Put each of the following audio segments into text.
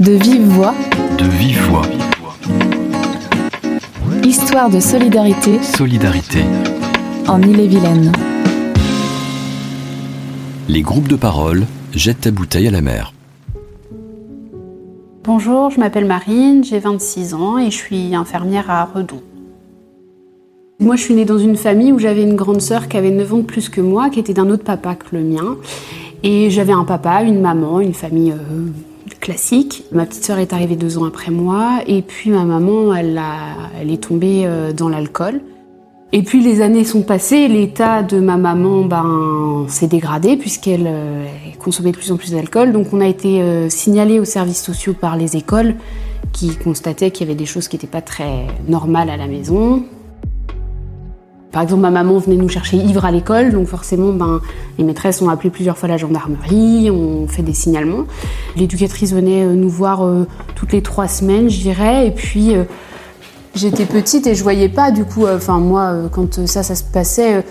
De vive voix. De vive voix. Histoire de solidarité. Solidarité. En Ille-et-Vilaine. Les groupes de parole jettent ta bouteille à la mer. Bonjour, je m'appelle Marine, j'ai 26 ans et je suis infirmière à Redon. Moi, je suis née dans une famille où j'avais une grande sœur qui avait 9 ans de plus que moi, qui était d'un autre papa que le mien. Et j'avais un papa, une maman, une famille euh, classique. Ma petite sœur est arrivée deux ans après moi, et puis ma maman, elle, elle est tombée euh, dans l'alcool. Et puis les années sont passées, l'état de ma maman ben, s'est dégradé puisqu'elle euh, consommait de plus en plus d'alcool. Donc on a été signalé aux services sociaux par les écoles qui constataient qu'il y avait des choses qui n'étaient pas très normales à la maison. Par exemple, ma maman venait nous chercher ivre à l'école, donc forcément, ben, les maîtresses ont appelé plusieurs fois la gendarmerie, on fait des signalements. L'éducatrice venait euh, nous voir euh, toutes les trois semaines, je dirais, et puis euh, j'étais petite et je voyais pas, du coup, enfin moi, quand ça, ça se passait,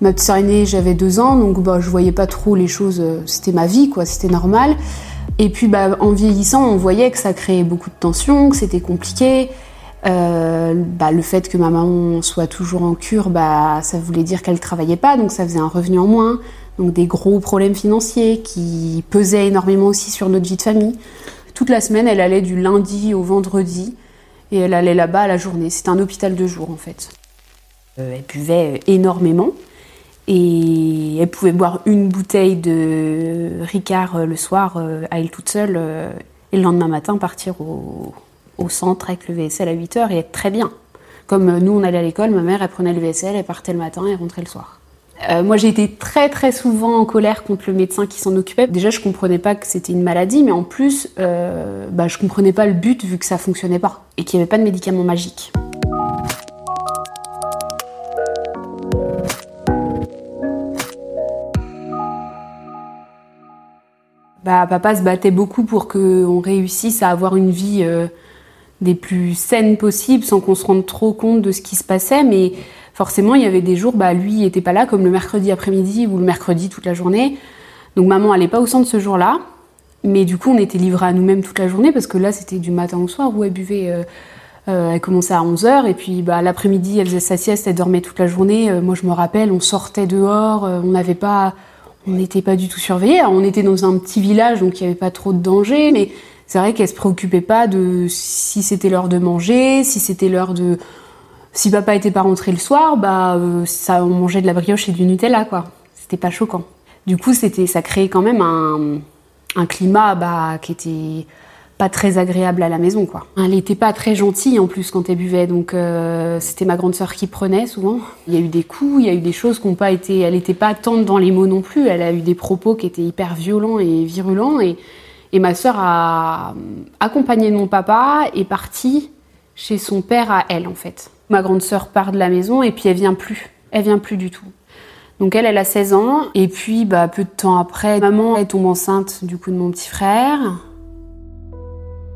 ma petite sœur aînée, j'avais deux ans, donc bah, je voyais pas trop les choses, c'était ma vie, quoi, c'était normal. Et puis, bah, en vieillissant, on voyait que ça créait beaucoup de tensions, que c'était compliqué. Euh, bah, le fait que ma maman soit toujours en cure, bah, ça voulait dire qu'elle travaillait pas, donc ça faisait un revenu en moins. Donc des gros problèmes financiers qui pesaient énormément aussi sur notre vie de famille. Toute la semaine, elle allait du lundi au vendredi et elle allait là-bas à la journée. C'était un hôpital de jour en fait. Euh, elle buvait énormément et elle pouvait boire une bouteille de Ricard euh, le soir à elle toute seule et le lendemain matin partir au, au centre avec le VSL à 8h et être très bien. Comme euh, nous, on allait à l'école, ma mère, elle prenait le VSL, elle partait le matin et rentrait le soir. Euh, moi, j'ai été très très souvent en colère contre le médecin qui s'en occupait. Déjà, je comprenais pas que c'était une maladie, mais en plus, euh, bah, je comprenais pas le but vu que ça fonctionnait pas et qu'il n'y avait pas de médicaments magiques. Bah, papa se battait beaucoup pour qu'on réussisse à avoir une vie euh, des plus saines possibles sans qu'on se rende trop compte de ce qui se passait. Mais forcément, il y avait des jours, bah, lui, il n'était pas là, comme le mercredi après-midi ou le mercredi toute la journée. Donc maman n'allait pas au centre ce jour-là. Mais du coup, on était livrés à nous-mêmes toute la journée parce que là, c'était du matin au soir où elle buvait. Euh, euh, elle commençait à 11h et puis bah, l'après-midi, elle faisait sa sieste, elle dormait toute la journée. Euh, moi, je me rappelle, on sortait dehors, on n'avait pas. On n'était pas du tout surveillés. on était dans un petit village, donc il n'y avait pas trop de danger. Mais c'est vrai qu'elle se préoccupait pas de si c'était l'heure de manger, si c'était l'heure de si papa était pas rentré le soir, bah euh, ça on mangeait de la brioche et du Nutella quoi. C'était pas choquant. Du coup, c'était ça créait quand même un, climat bah, qui était pas très agréable à la maison quoi. Elle était pas très gentille en plus quand elle buvait donc euh, c'était ma grande sœur qui prenait souvent. Il y a eu des coups, il y a eu des choses qui n'ont pas été elle était pas tendre dans les mots non plus, elle a eu des propos qui étaient hyper violents et virulents et et ma sœur a accompagné mon papa et partie chez son père à elle, en fait. Ma grande sœur part de la maison et puis elle vient plus. Elle vient plus du tout. Donc elle, elle a 16 ans. Et puis, bah, peu de temps après, maman est tombe enceinte du coup de mon petit frère.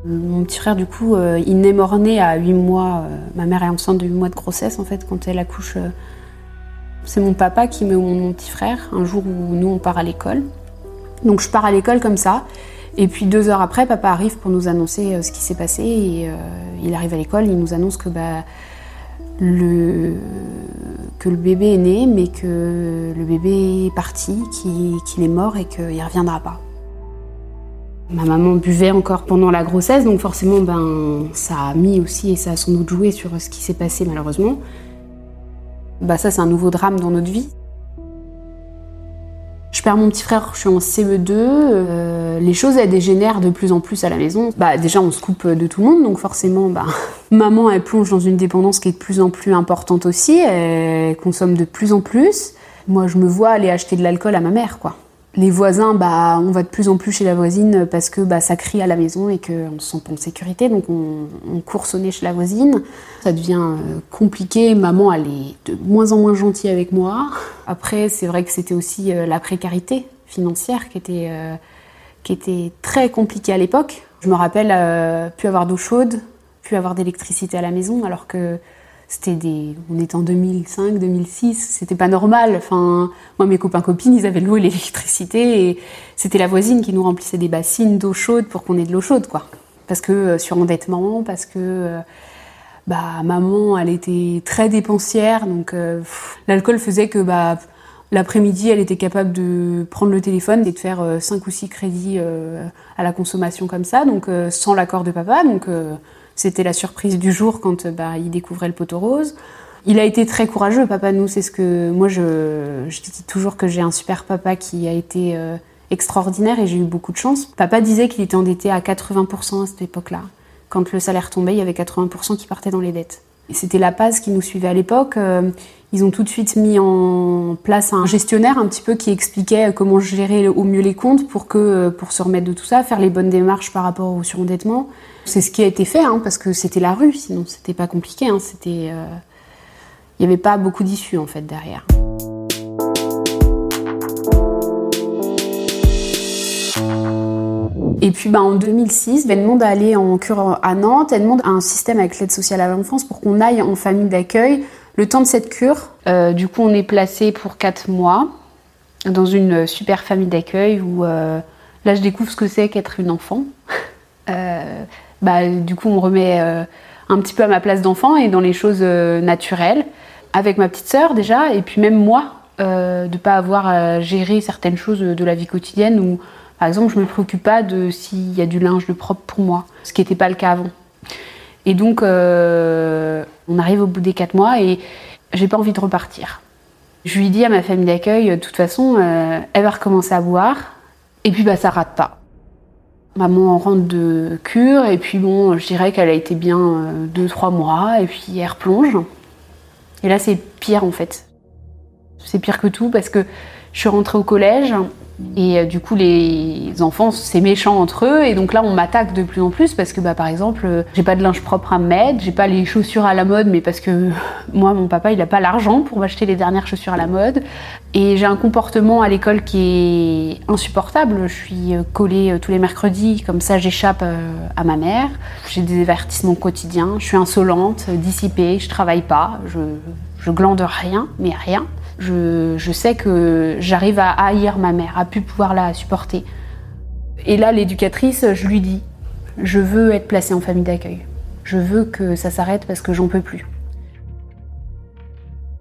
Mon petit frère, du coup, euh, il naît mort-né à 8 mois. Euh, ma mère est enceinte de 8 mois de grossesse, en fait, quand elle accouche. Euh, c'est mon papa qui met mon petit frère, un jour où nous, on part à l'école. Donc je pars à l'école comme ça. Et puis deux heures après, papa arrive pour nous annoncer euh, ce qui s'est passé. Et euh, il arrive à l'école, il nous annonce que, bah, le, que le bébé est né, mais que le bébé est parti, qu'il est mort et qu'il ne reviendra pas. Ma maman buvait encore pendant la grossesse, donc forcément, ben, ça a mis aussi et ça a sans doute joué sur ce qui s'est passé malheureusement. Bah, ça, c'est un nouveau drame dans notre vie. Mon petit frère, je suis en CE2. Euh, les choses elles dégénèrent de plus en plus à la maison. Bah déjà on se coupe de tout le monde, donc forcément bah maman elle plonge dans une dépendance qui est de plus en plus importante aussi. Elle consomme de plus en plus. Moi je me vois aller acheter de l'alcool à ma mère quoi les voisins, bah, on va de plus en plus chez la voisine parce que bah, ça crie à la maison et qu'on se sent pas en sécurité, donc on, court sonner chez la voisine. Ça devient euh, compliqué. Maman, elle est de moins en moins gentille avec moi. Après, c'est vrai que c'était aussi euh, la précarité financière qui était, euh, qui était très compliquée à l'époque. Je me rappelle plus avoir d'eau chaude, plus avoir d'électricité à la maison, alors que c'était des, on était en 2005, 2006, c'était pas normal. Enfin, moi, mes copains copines, ils avaient l'eau l'électricité, et c'était la voisine qui nous remplissait des bassines d'eau chaude pour qu'on ait de l'eau chaude, quoi. Parce que euh, surendettement, parce que euh, bah maman, elle était très dépensière, donc euh, l'alcool faisait que bah L'après-midi, elle était capable de prendre le téléphone et de faire 5 ou 6 crédits à la consommation comme ça, donc sans l'accord de papa. Donc c'était la surprise du jour quand euh, bah, il découvrait le poteau rose. Il a été très courageux, papa. Nous, c'est ce que moi je, je dis toujours que j'ai un super papa qui a été euh, extraordinaire et j'ai eu beaucoup de chance. Papa disait qu'il était endetté à 80% à cette époque-là. Quand le salaire tombait, il y avait 80% qui partaient dans les dettes. C'était la Paz qui nous suivait à l'époque. Euh, ils ont tout de suite mis en place un gestionnaire un petit peu qui expliquait comment gérer au mieux les comptes pour que pour se remettre de tout ça, faire les bonnes démarches par rapport au surendettement. C'est ce qui a été fait hein, parce que c'était la rue, sinon c'était pas compliqué. Hein, euh, il n'y avait pas beaucoup d'issues en fait derrière. Et puis bah, en 2006, elle demande à aller en cure à Nantes, elle demande un système avec l'aide sociale à l'enfance pour qu'on aille en famille d'accueil le temps de cette cure. Euh, du coup, on est placé pour 4 mois dans une super famille d'accueil où euh, là, je découvre ce que c'est qu'être une enfant. Euh, bah, du coup, on remet un petit peu à ma place d'enfant et dans les choses naturelles. Avec ma petite sœur déjà, et puis même moi, de ne pas avoir à gérer certaines choses de la vie quotidienne où par exemple, je me préoccupe pas de s'il y a du linge de propre pour moi, ce qui n'était pas le cas avant. Et donc, euh, on arrive au bout des quatre mois et j'ai pas envie de repartir. Je lui dis à ma famille d'accueil, de toute façon, euh, elle va recommencer à boire, et puis bah ça rate pas. Maman rentre de cure, et puis bon, je dirais qu'elle a été bien euh, deux, trois mois, et puis elle replonge. Et là, c'est pire en fait. C'est pire que tout parce que je suis rentrée au collège, et euh, du coup, les enfants, c'est méchant entre eux. Et donc là, on m'attaque de plus en plus parce que, bah, par exemple, euh, j'ai pas de linge propre à me mettre, j'ai pas les chaussures à la mode, mais parce que moi, mon papa, il a pas l'argent pour m'acheter les dernières chaussures à la mode. Et j'ai un comportement à l'école qui est insupportable. Je suis euh, collée tous les mercredis, comme ça, j'échappe à ma mère. J'ai des avertissements quotidiens. Je suis insolente, dissipée, je travaille pas, je glande rien, mais rien je, sais que j'arrive à haïr ma mère, à plus pouvoir la supporter. Et là, l'éducatrice, je lui dis, je veux être placée en famille d'accueil. Je veux que ça s'arrête parce que j'en peux plus.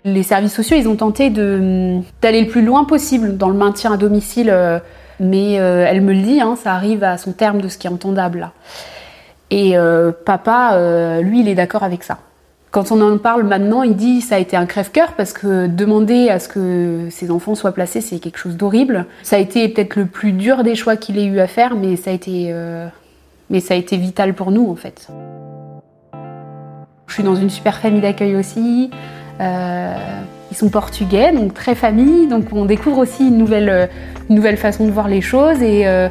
Les services sociaux, ils ont tenté d'aller le plus loin possible dans le maintien à domicile, euh, mais euh, elle me le dit, hein, ça arrive à son terme de ce qui est entendable. Et euh, papa, lui, il est d'accord avec ça. Quand on en parle maintenant, il dit ça a été un crève-cœur parce que demander à ce que ses enfants soient placés, c'est quelque chose d'horrible. Ça a été peut-être le plus dur des choix qu'il ait eu à faire, mais ça a été, euh, vital pour nous en fait. Je suis dans une super famille d'accueil aussi. Euh, ils sont portugais, donc très famille, donc on découvre aussi une nouvelle, nouvelle façon de voir les choses et euh,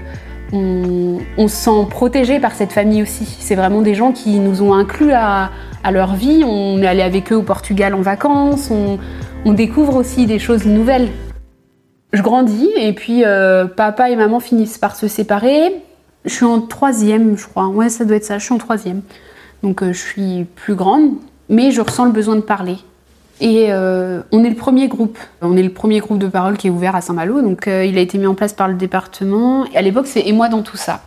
on, se sent protégé par cette famille aussi. C'est vraiment des gens qui nous ont inclus à, à leur vie. On est allé avec eux au Portugal en vacances. On, découvre aussi des choses nouvelles. Je grandis et puis euh, papa et maman finissent par se séparer. Je suis en troisième, je crois. Ouais, ça doit être ça. Je suis en troisième. Donc euh, je suis plus grande, mais je ressens le besoin de parler. Et euh, on est le premier groupe. On est le premier groupe de parole qui est ouvert à Saint-Malo. Donc il a été mis en place par le département. À l'époque, c'est Et moi dans tout ça.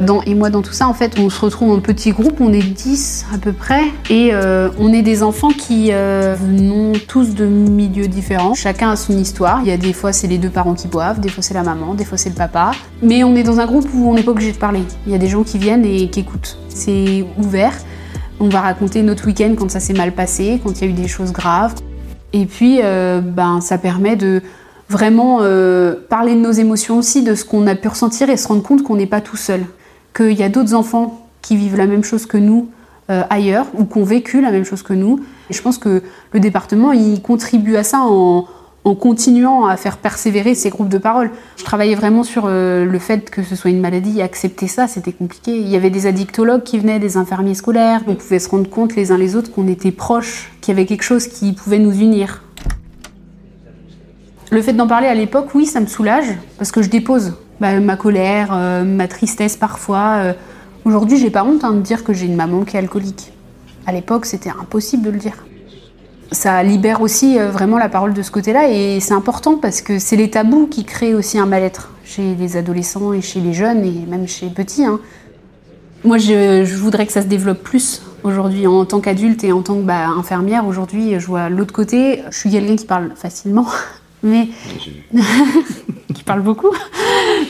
Dans, et moi, dans tout ça, en fait, on se retrouve en petit groupe, on est 10 à peu près, et euh, on est des enfants qui euh, venons tous de milieux différents. Chacun a son histoire. Il y a des fois, c'est les deux parents qui boivent, des fois, c'est la maman, des fois, c'est le papa. Mais on est dans un groupe où on n'est pas obligé de parler. Il y a des gens qui viennent et qui écoutent. C'est ouvert. On va raconter notre week-end quand ça s'est mal passé, quand il y a eu des choses graves. Et puis, euh, ben, ça permet de vraiment euh, parler de nos émotions aussi, de ce qu'on a pu ressentir et se rendre compte qu'on n'est pas tout seul qu'il y a d'autres enfants qui vivent la même chose que nous euh, ailleurs ou qui ont vécu la même chose que nous. Et je pense que le département, il contribue à ça en, continuant à faire persévérer ces groupes de parole. Je travaillais vraiment sur euh, le fait que ce soit une maladie, accepter ça, c'était compliqué. Il y avait des addictologues qui venaient, des infirmiers scolaires, on pouvait se rendre compte les uns les autres qu'on était proches, qu'il y avait quelque chose qui pouvait nous unir. Le fait d'en parler à l'époque, oui, ça me soulage, parce que je dépose bah, ma colère, euh, ma tristesse parfois. Euh. Aujourd'hui, j'ai pas honte hein, de dire que j'ai une maman qui est alcoolique. À l'époque, c'était impossible de le dire. Ça libère aussi euh, vraiment la parole de ce côté-là et c'est important parce que c'est les tabous qui créent aussi un mal-être chez les adolescents et chez les jeunes et même chez les petits. hein. Moi, je, je voudrais que ça se développe plus aujourd'hui en tant qu'adulte et en tant qu'infirmière. Aujourd'hui, je vois l'autre côté. Je suis quelqu'un qui parle facilement, mais qui parle beaucoup.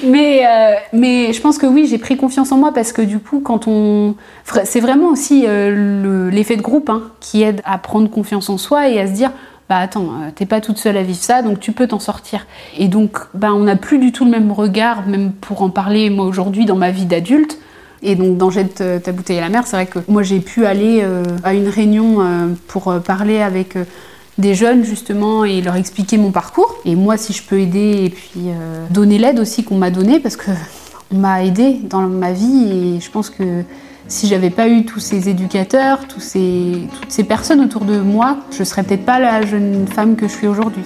Mais, euh, mais je pense que oui, j'ai pris confiance en moi parce que du coup, quand on. C'est vraiment aussi euh, le- l'effet de groupe hein, qui aide à prendre confiance en soi et à se dire bah attends, euh, t'es pas toute seule à vivre ça, donc tu peux t'en sortir. Et donc, bah, on n'a plus du tout le même regard, même pour en parler, moi aujourd'hui, dans ma vie d'adulte. Et donc, dans Jette ta bouteille à la mer, c'est vrai que moi, j'ai pu aller euh, à une réunion euh, pour parler avec des jeunes, justement, et leur expliquer mon parcours. Et moi, si je peux aider et puis euh, donner l'aide aussi qu'on m'a donnée, parce que on m'a aidé dans ma vie, et je pense que si j'avais pas eu tous ces éducateurs, toutes ces personnes autour de moi, je serais peut-être pas la jeune femme que je suis aujourd'hui.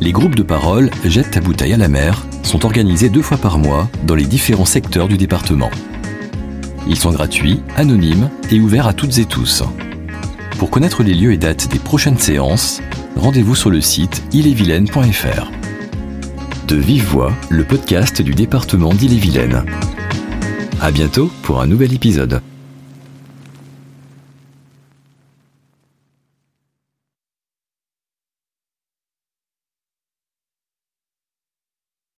Les groupes de parole Jette ta bouteille à la mer sont organisés deux fois par mois dans les différents secteurs du département. Ils sont gratuits, anonymes et ouverts à toutes et tous. Pour connaître les lieux et dates des prochaines séances, rendez-vous sur le site illevilaine.fr. De vive voix, le podcast du département d'Ille-et-Vilaine. À bientôt pour un nouvel épisode.